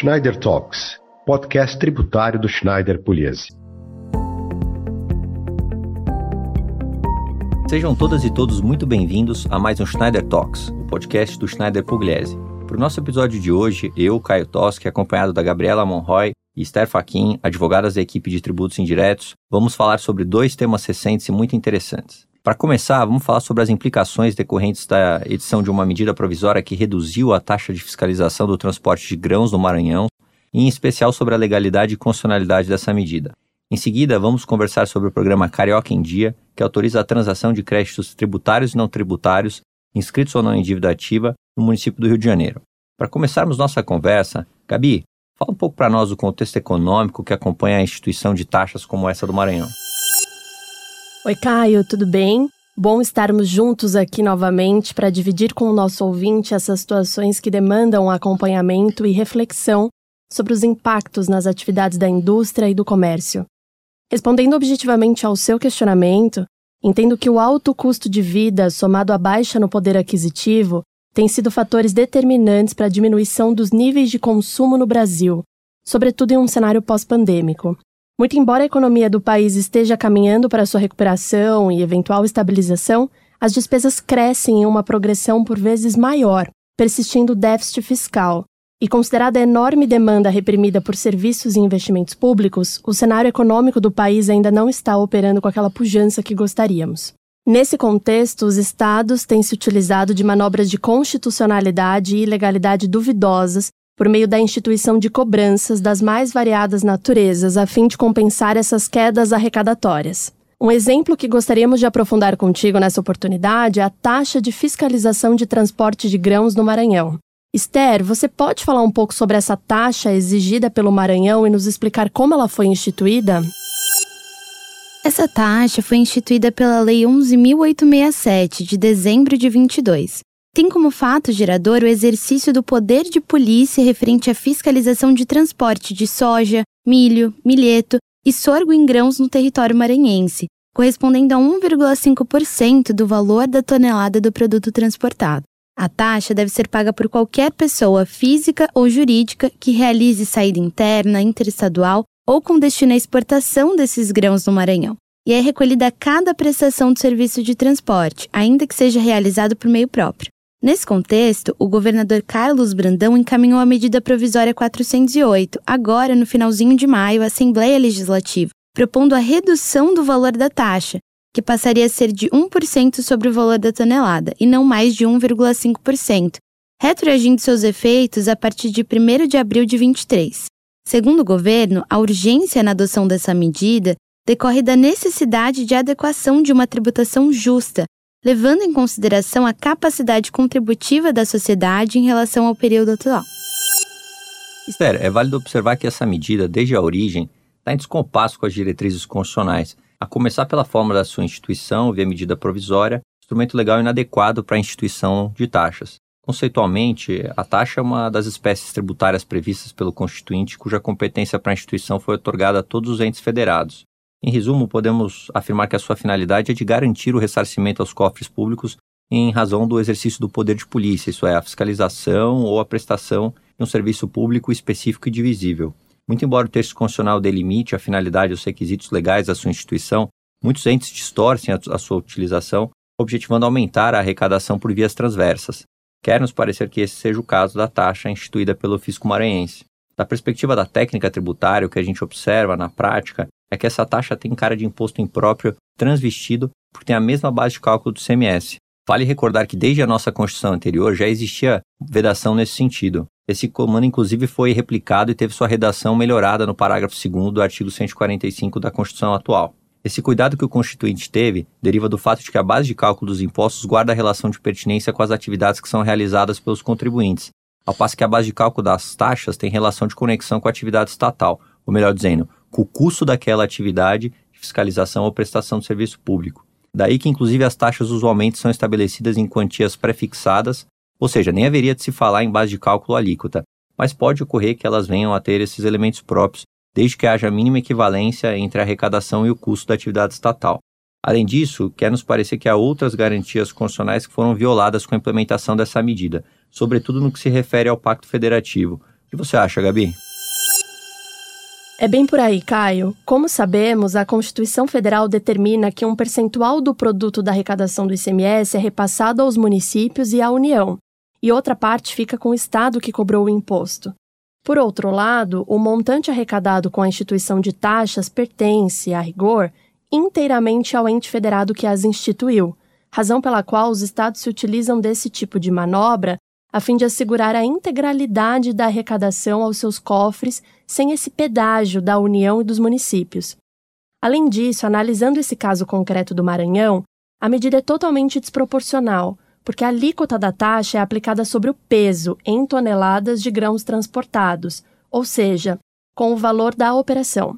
Schneider Talks, podcast tributário do Schneider Pugliese. Sejam todas e todos muito bem-vindos a mais um Schneider Talks, o podcast do Schneider Pugliese. Para o nosso episódio de hoje, eu, Caio Toschi, acompanhado da Gabriela Monroy e Esther Faquin, advogadas da equipe de tributos indiretos, vamos falar sobre dois temas recentes e muito interessantes. Para começar, vamos falar sobre as implicações decorrentes da edição de uma medida provisória que reduziu a taxa de fiscalização do transporte de grãos no Maranhão, e em especial sobre a legalidade e constitucionalidade dessa medida. Em seguida, vamos conversar sobre o programa Carioca em Dia, que autoriza a transação de créditos tributários e não tributários, inscritos ou não em dívida ativa, no município do Rio de Janeiro. Para começarmos nossa conversa, Gabi, fala um pouco para nós do contexto econômico que acompanha a instituição de taxas como essa do Maranhão. Oi, Caio, tudo bem? Bom estarmos juntos aqui novamente para dividir com o nosso ouvinte essas situações que demandam acompanhamento e reflexão sobre os impactos nas atividades da indústria e do comércio. Respondendo objetivamente ao seu questionamento, entendo que o alto custo de vida, somado à baixa no poder aquisitivo, tem sido fatores determinantes para a diminuição dos níveis de consumo no Brasil, sobretudo em um cenário pós-pandêmico. Muito embora a economia do país esteja caminhando para sua recuperação e eventual estabilização, as despesas crescem em uma progressão por vezes maior, persistindo o déficit fiscal. E considerada a enorme demanda reprimida por serviços e investimentos públicos, o cenário econômico do país ainda não está operando com aquela pujança que gostaríamos. Nesse contexto, os estados têm se utilizado de manobras de constitucionalidade e ilegalidade duvidosas por meio da instituição de cobranças das mais variadas naturezas, a fim de compensar essas quedas arrecadatórias. Um exemplo que gostaríamos de aprofundar contigo nessa oportunidade é a taxa de fiscalização de transporte de grãos no Maranhão. Esther, você pode falar um pouco sobre essa taxa exigida pelo Maranhão e nos explicar como ela foi instituída? Essa taxa foi instituída pela Lei 11.867, de dezembro de 22, tem como fato gerador o exercício do poder de polícia referente à fiscalização de transporte de soja, milho, milheto e sorgo em grãos no território maranhense, correspondendo a 1,5% do valor da tonelada do produto transportado. A taxa deve ser paga por qualquer pessoa física ou jurídica que realize saída interna, interestadual ou com destino à exportação desses grãos no Maranhão. E é recolhida a cada prestação de serviço de transporte, ainda que seja realizado por meio próprio. Nesse contexto, o governador Carlos Brandão encaminhou a medida provisória 408, agora no finalzinho de maio, à Assembleia Legislativa, propondo a redução do valor da taxa, que passaria a ser de 1% sobre o valor da tonelada e não mais de 1,5%, retroagindo seus efeitos a partir de 1 de abril de 23. Segundo o governo, a urgência na adoção dessa medida decorre da necessidade de adequação de uma tributação justa levando em consideração a capacidade contributiva da sociedade em relação ao período atual. Esther, é válido observar que essa medida, desde a origem, está em descompasso com as diretrizes constitucionais, a começar pela forma da sua instituição via medida provisória, instrumento legal inadequado para a instituição de taxas. Conceitualmente, a taxa é uma das espécies tributárias previstas pelo Constituinte cuja competência para a instituição foi otorgada a todos os entes federados, em resumo, podemos afirmar que a sua finalidade é de garantir o ressarcimento aos cofres públicos em razão do exercício do poder de polícia, isso é, a fiscalização ou a prestação de um serviço público específico e divisível. Muito embora o texto constitucional delimite a finalidade e os requisitos legais da sua instituição, muitos entes distorcem a, sua utilização, objetivando aumentar a arrecadação por vias transversas. Quer nos parecer que esse seja o caso da taxa instituída pelo fisco maranhense. Da perspectiva da técnica tributária, o que a gente observa na prática é que essa taxa tem cara de imposto impróprio transvestido porque tem a mesma base de cálculo do CMS. Vale recordar que desde a nossa Constituição anterior já existia vedação nesse sentido. Esse comando, inclusive, foi replicado e teve sua redação melhorada no parágrafo 2 do artigo 145 da Constituição atual. Esse cuidado que o Constituinte teve deriva do fato de que a base de cálculo dos impostos guarda a relação de pertinência com as atividades que são realizadas pelos contribuintes, ao passo que a base de cálculo das taxas tem relação de conexão com a atividade estatal, ou melhor dizendo, com o custo daquela atividade de fiscalização ou prestação de serviço público. Daí que, inclusive, as taxas usualmente são estabelecidas em quantias prefixadas, ou seja, nem haveria de se falar em base de cálculo alíquota, mas pode ocorrer que elas venham a ter esses elementos próprios, desde que haja a mínima equivalência entre a arrecadação e o custo da atividade estatal. Além disso, quer nos parecer que há outras garantias constitucionais que foram violadas com a implementação dessa medida, sobretudo no que se refere ao Pacto Federativo, O que você acha, Gabi? É bem por aí, Caio. Como sabemos, a Constituição Federal determina que um percentual do produto da arrecadação do ICMS é repassado aos municípios e à União, e outra parte fica com o Estado que cobrou o imposto. Por outro lado, o montante arrecadado com a instituição de taxas pertence, a rigor, inteiramente ao ente federado que as instituiu, razão pela qual os estados se utilizam desse tipo de manobra a fim de assegurar a integralidade da arrecadação aos seus cofres sem esse pedágio da União e dos municípios. Além disso, analisando esse caso concreto do Maranhão, a medida é totalmente desproporcional, porque a alíquota da taxa é aplicada sobre o peso em toneladas de grãos transportados, ou seja, com o valor da operação.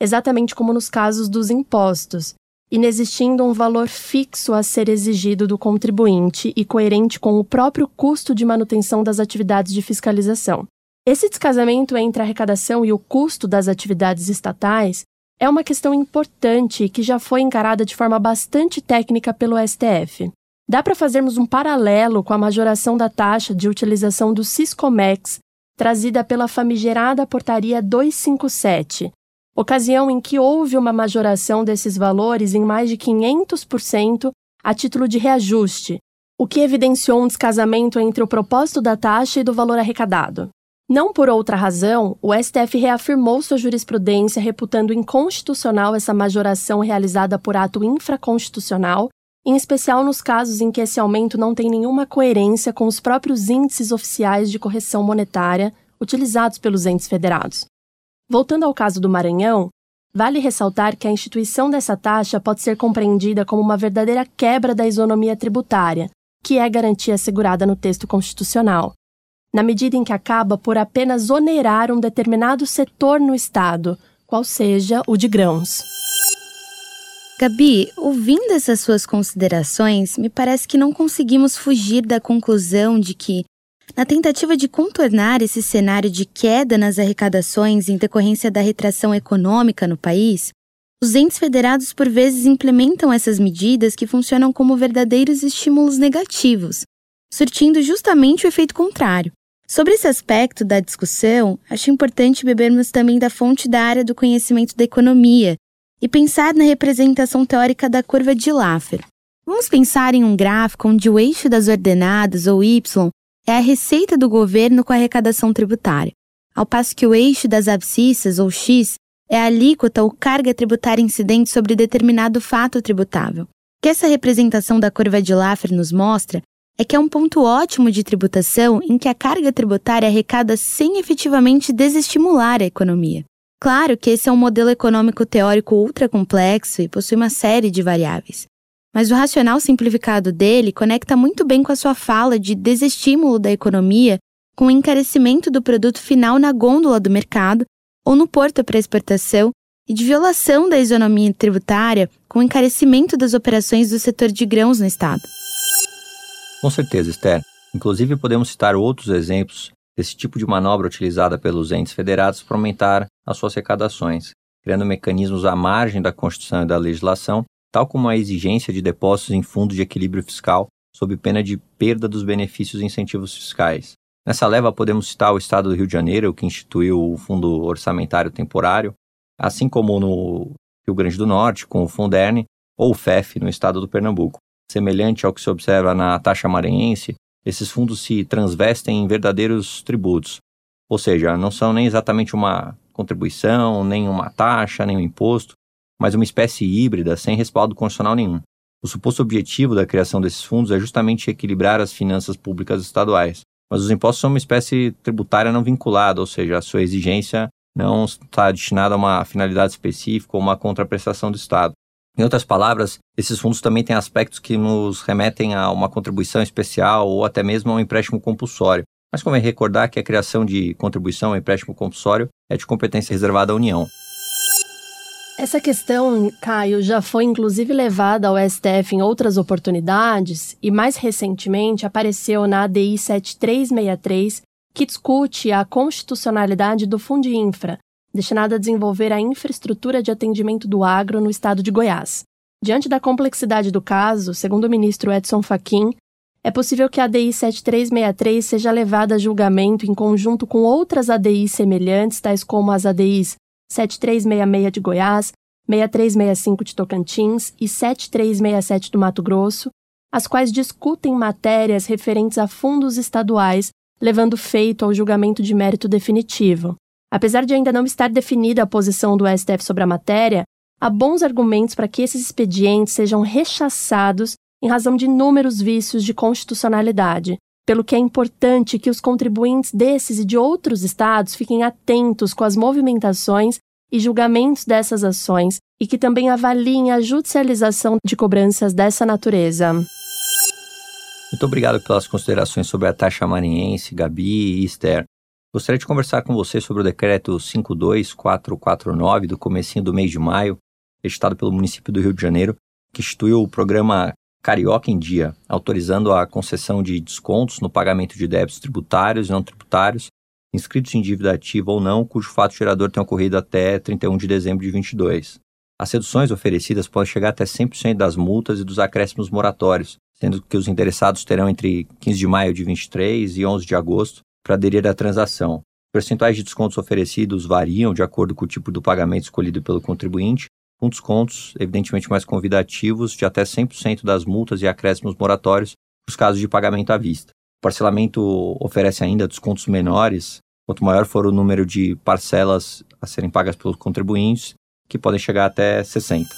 Exatamente como nos casos dos impostos, inexistindo um valor fixo a ser exigido do contribuinte e coerente com o próprio custo de manutenção das atividades de fiscalização. Esse descasamento entre a arrecadação e o custo das atividades estatais é uma questão importante que já foi encarada de forma bastante técnica pelo STF. Dá para fazermos um paralelo com a majoração da taxa de utilização do Siscomex, trazida pela famigerada Portaria 257, ocasião em que houve uma majoração desses valores em mais de 500% a título de reajuste, o que evidenciou um descasamento entre o propósito da taxa e do valor arrecadado. Não por outra razão, o STF reafirmou sua jurisprudência reputando inconstitucional essa majoração realizada por ato infraconstitucional, em especial nos casos em que esse aumento não tem nenhuma coerência com os próprios índices oficiais de correção monetária utilizados pelos entes federados. Voltando ao caso do Maranhão, vale ressaltar que a instituição dessa taxa pode ser compreendida como uma verdadeira quebra da isonomia tributária, que é garantia assegurada no texto constitucional, na medida em que acaba por apenas onerar um determinado setor no Estado, qual seja o de grãos. Gabi, ouvindo essas suas considerações, me parece que não conseguimos fugir da conclusão de que na tentativa de contornar esse cenário de queda nas arrecadações em decorrência da retração econômica no país, os entes federados por vezes implementam essas medidas que funcionam como verdadeiros estímulos negativos, surtindo justamente o efeito contrário. Sobre esse aspecto da discussão, acho importante bebermos também da fonte da área do conhecimento da economia e pensar na representação teórica da curva de Laffer. Vamos pensar em um gráfico onde o eixo das ordenadas, ou Y, é a receita do governo com a arrecadação tributária, ao passo que o eixo das abscissas, ou X, é a alíquota ou carga tributária incidente sobre determinado fato tributável. O que essa representação da curva de Laffer nos mostra é que é um ponto ótimo de tributação em que a carga tributária arrecada sem efetivamente desestimular a economia. Claro que esse é um modelo econômico teórico ultra complexo e possui uma série de variáveis, mas o racional simplificado dele conecta muito bem com a sua fala de desestímulo da economia com o encarecimento do produto final na gôndola do mercado ou no porto para exportação e de violação da isonomia tributária com o encarecimento das operações do setor de grãos no Estado. Com certeza, Esther. Inclusive, podemos citar outros exemplos desse tipo de manobra utilizada pelos entes federados para aumentar as suas arrecadações, criando mecanismos à margem da Constituição e da legislação tal como a exigência de depósitos em fundos de equilíbrio fiscal, sob pena de perda dos benefícios e incentivos fiscais. Nessa leva, podemos citar o Estado do Rio de Janeiro, que instituiu o Fundo Orçamentário Temporário, assim como no Rio Grande do Norte, com o Funderne, ou o FEF, no estado do Pernambuco. Semelhante ao que se observa na taxa maranhense, esses fundos se transvestem em verdadeiros tributos, ou seja, não são nem exatamente uma contribuição, nem uma taxa, nem um imposto, mas uma espécie híbrida sem respaldo constitucional nenhum. O suposto objetivo da criação desses fundos é justamente equilibrar as finanças públicas estaduais. Mas os impostos são uma espécie tributária não vinculada, ou seja, a sua exigência não está destinada a uma finalidade específica ou uma contraprestação do Estado. Em outras palavras, esses fundos também têm aspectos que nos remetem a uma contribuição especial ou até mesmo a um empréstimo compulsório. Mas convém recordar que a criação de contribuição ou empréstimo compulsório é de competência reservada à União. Essa questão, Caio, já foi inclusive levada ao STF em outras oportunidades e mais recentemente apareceu na ADI 7363, que discute a constitucionalidade do Infra, destinado a desenvolver a infraestrutura de atendimento do agro no estado de Goiás. Diante da complexidade do caso, segundo o ministro Edson Fachin, é possível que a ADI 7363 seja levada a julgamento em conjunto com outras ADIs semelhantes, tais como as ADIs 7366 de Goiás, 6365 de Tocantins e 7367 do Mato Grosso, as quais discutem matérias referentes a fundos estaduais, levando feito ao julgamento de mérito definitivo. Apesar de ainda não estar definida a posição do STF sobre a matéria, há bons argumentos para que esses expedientes sejam rechaçados em razão de inúmeros vícios de constitucionalidade, pelo que é importante que os contribuintes desses e de outros estados fiquem atentos com as movimentações e julgamentos dessas ações e que também avaliem a judicialização de cobranças dessa natureza. Muito obrigado pelas considerações sobre a taxa maranhense, Gabi e Esther. Gostaria de conversar com você sobre o decreto 52449 do comecinho do mês de maio, editado pelo município do Rio de Janeiro, que instituiu o programa Carioca em Dia, autorizando a concessão de descontos no pagamento de débitos tributários e não tributários, inscritos em dívida ativa ou não, cujo fato gerador tenha ocorrido até 31 de dezembro de 22. As reduções oferecidas podem chegar até 100% das multas e dos acréscimos moratórios, sendo que os interessados terão entre 15 de maio de 23 e 11 de agosto para aderir à transação. Os percentuais de descontos oferecidos variam de acordo com o tipo do pagamento escolhido pelo contribuinte, com descontos evidentemente mais convidativos de até 100% das multas e acréscimos moratórios nos casos de pagamento à vista. O parcelamento oferece ainda descontos menores, quanto maior for o número de parcelas a serem pagas pelos contribuintes, que podem chegar até 60.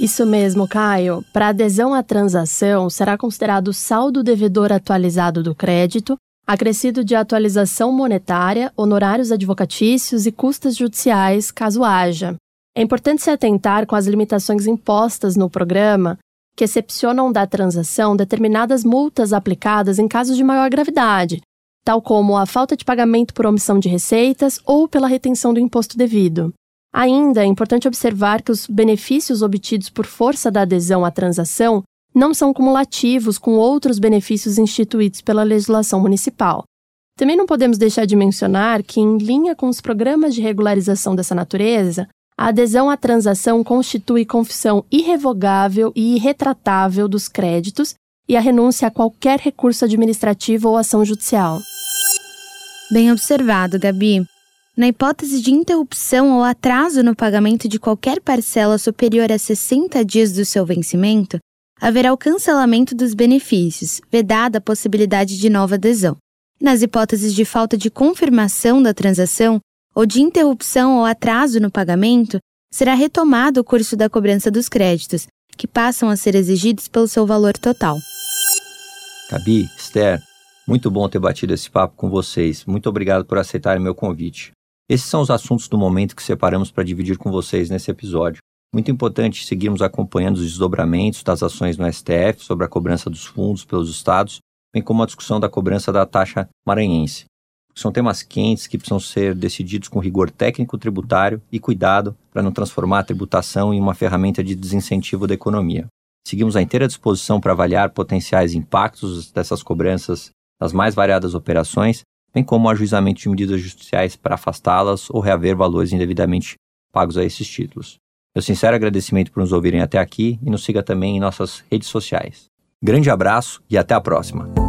Isso mesmo, Caio. Para adesão à transação, será considerado o saldo devedor atualizado do crédito, acrescido de atualização monetária, honorários advocatícios e custas judiciais, caso haja. É importante se atentar com as limitações impostas no programa, que excepcionam da transação determinadas multas aplicadas em casos de maior gravidade, tal como a falta de pagamento por omissão de receitas ou pela retenção do imposto devido. Ainda é importante observar que os benefícios obtidos por força da adesão à transação não são cumulativos com outros benefícios instituídos pela legislação municipal. Também não podemos deixar de mencionar que, em linha com os programas de regularização dessa natureza, a adesão à transação constitui confissão irrevogável e irretratável dos créditos e a renúncia a qualquer recurso administrativo ou ação judicial. Bem observado, Gabi. Na hipótese de interrupção ou atraso no pagamento de qualquer parcela superior a 60 dias do seu vencimento, haverá o cancelamento dos benefícios, vedada a possibilidade de nova adesão. Nas hipóteses de falta de confirmação da transação, ou de interrupção ou atraso no pagamento, será retomado o curso da cobrança dos créditos, que passam a ser exigidos pelo seu valor total. Gabi, Esther, muito bom ter batido esse papo com vocês. Muito obrigado por aceitarem meu convite. Esses são os assuntos do momento que separamos para dividir com vocês nesse episódio. Muito importante seguirmos acompanhando os desdobramentos das ações no STF sobre a cobrança dos fundos pelos estados, bem como a discussão da cobrança da taxa maranhense. São temas quentes que precisam ser decididos com rigor técnico tributário e cuidado para não transformar a tributação em uma ferramenta de desincentivo da economia. Seguimos à inteira disposição para avaliar potenciais impactos dessas cobranças nas mais variadas operações, bem como o ajuizamento de medidas judiciais para afastá-las ou reaver valores indevidamente pagos a esses títulos. Meu sincero agradecimento por nos ouvirem até aqui e nos siga também em nossas redes sociais. Grande abraço e até a próxima!